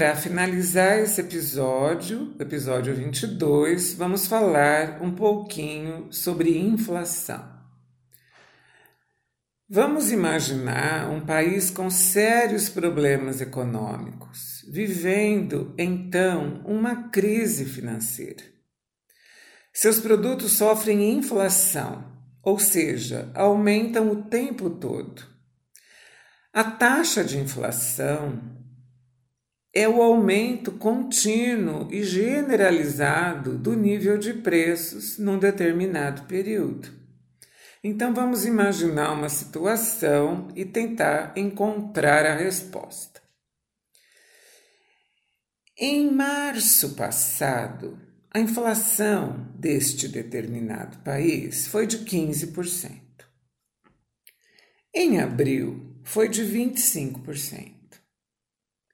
para finalizar esse episódio, episódio 22, vamos falar um pouquinho sobre inflação. Vamos imaginar um país com sérios problemas econômicos, vivendo então uma crise financeira. Seus produtos sofrem inflação, ou seja, aumentam o tempo todo. A taxa de inflação é o aumento contínuo e generalizado do nível de preços num determinado período. Então vamos imaginar uma situação e tentar encontrar a resposta. Em março passado, a inflação deste determinado país foi de 15%. Em abril, foi de 25%.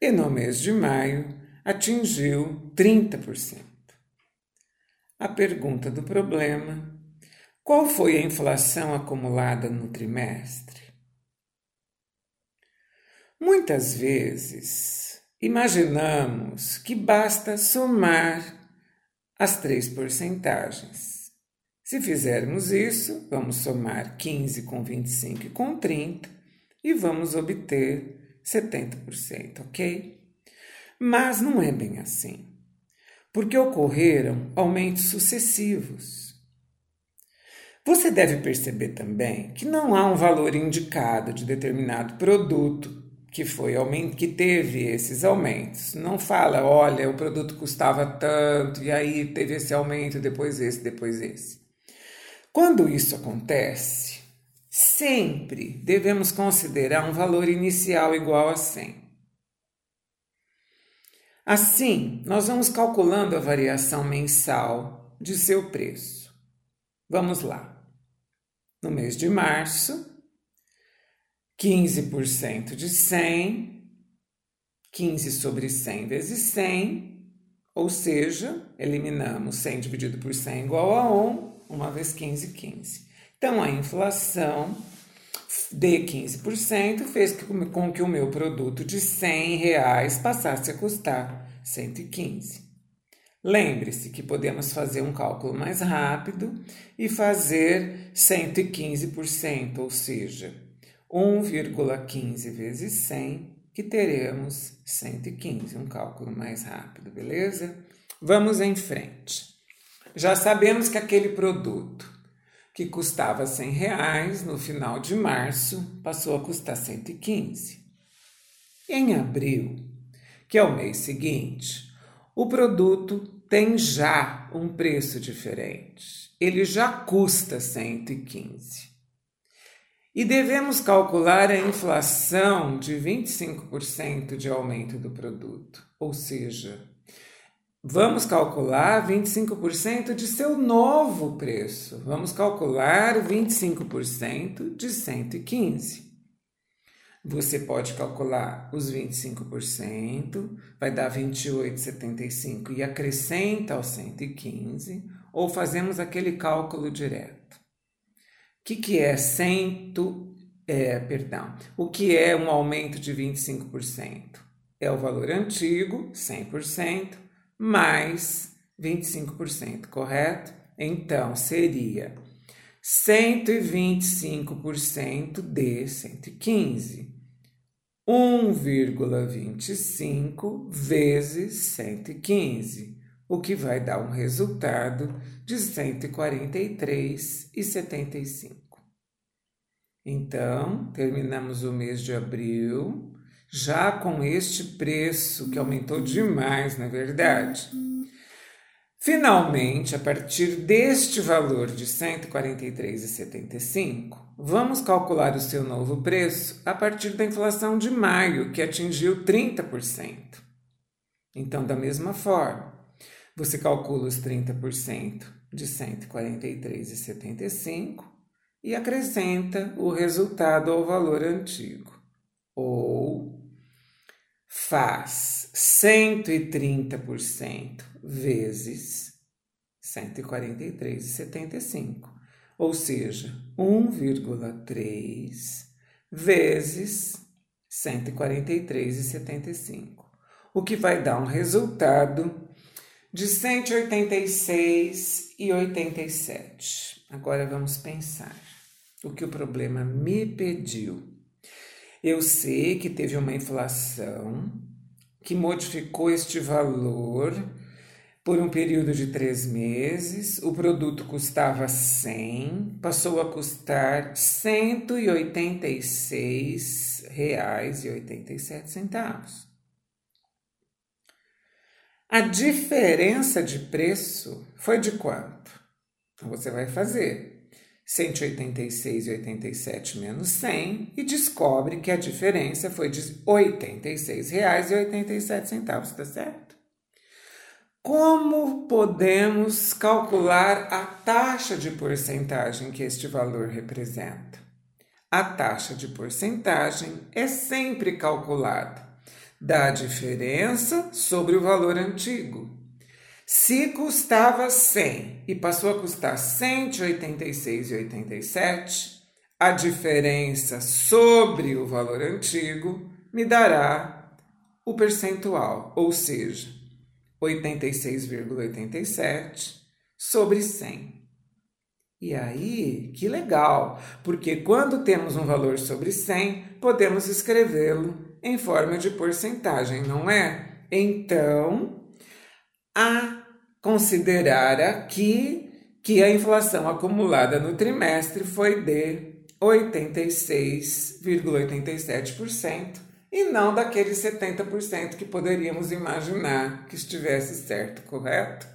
E no mês de maio, atingiu 30%. A pergunta do problema qual foi a inflação acumulada no trimestre? Muitas vezes imaginamos que basta somar as três porcentagens. Se fizermos isso, vamos somar 15 com 25 e com 30 e vamos obter 70%, ok? Mas não é bem assim, porque ocorreram aumentos sucessivos você deve perceber também que não há um valor indicado de determinado produto que foi que teve esses aumentos. Não fala, olha, o produto custava tanto e aí teve esse aumento, depois esse, depois esse. Quando isso acontece, sempre devemos considerar um valor inicial igual a 100. Assim, nós vamos calculando a variação mensal de seu preço. Vamos lá no mês de março, 15% de 100, 15 sobre 100 vezes 100, ou seja, eliminamos 100 dividido por 100 igual a 1, uma vez 15, 15. Então, a inflação de 15% fez com que o meu produto de 100 reais passasse a custar 115. Lembre-se que podemos fazer um cálculo mais rápido e fazer 115%, ou seja, 1,15 vezes 100, que teremos 115, um cálculo mais rápido, beleza? Vamos em frente. Já sabemos que aquele produto que custava 100 reais no final de março passou a custar 115. Em abril, que é o mês seguinte, o produto tem já um preço diferente. Ele já custa 115. E devemos calcular a inflação de 25% de aumento do produto. Ou seja, vamos calcular 25% de seu novo preço. Vamos calcular 25% de 115. Você pode calcular os 25%, vai dar 28,75 e acrescenta aos 115, ou fazemos aquele cálculo direto. O que, que é 100, é, perdão, o que é um aumento de 25%? É o valor antigo, 100%, mais 25%, correto? Então, seria 125% de 115. 1,25 vezes 115, o que vai dar um resultado de 143,75. Então, terminamos o mês de abril já com este preço que aumentou demais, na verdade. Finalmente, a partir deste valor de R$ 143,75, vamos calcular o seu novo preço a partir da inflação de maio, que atingiu 30%. Então, da mesma forma, você calcula os 30% de R$ 143,75 e acrescenta o resultado ao valor antigo. Faz 130% vezes 143,75, ou seja, 1,3 vezes 143,75, o que vai dar um resultado de 186,87. Agora vamos pensar o que o problema me pediu. Eu sei que teve uma inflação que modificou este valor por um período de três meses. O produto custava 100, passou a custar R$ 186,87. A diferença de preço foi de quanto? Então você vai fazer 186,87 menos 100 e descobre que a diferença foi de R$ 86,87, tá certo? Como podemos calcular a taxa de porcentagem que este valor representa? A taxa de porcentagem é sempre calculada da diferença sobre o valor antigo. Se custava 100 e passou a custar 186,87, a diferença sobre o valor antigo me dará o percentual, ou seja, 86,87 sobre 100. E aí, que legal, porque quando temos um valor sobre 100, podemos escrevê-lo em forma de porcentagem, não é? Então, a considerar aqui que a inflação acumulada no trimestre foi de 86,87% e não daqueles 70% que poderíamos imaginar que estivesse certo, correto?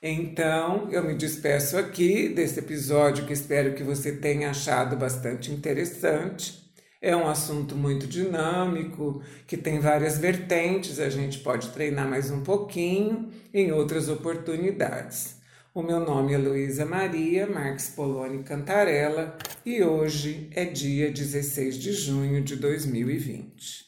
Então, eu me despeço aqui desse episódio que espero que você tenha achado bastante interessante. É um assunto muito dinâmico, que tem várias vertentes, a gente pode treinar mais um pouquinho em outras oportunidades. O meu nome é Luísa Maria Marques Poloni Cantarella e hoje é dia 16 de junho de 2020.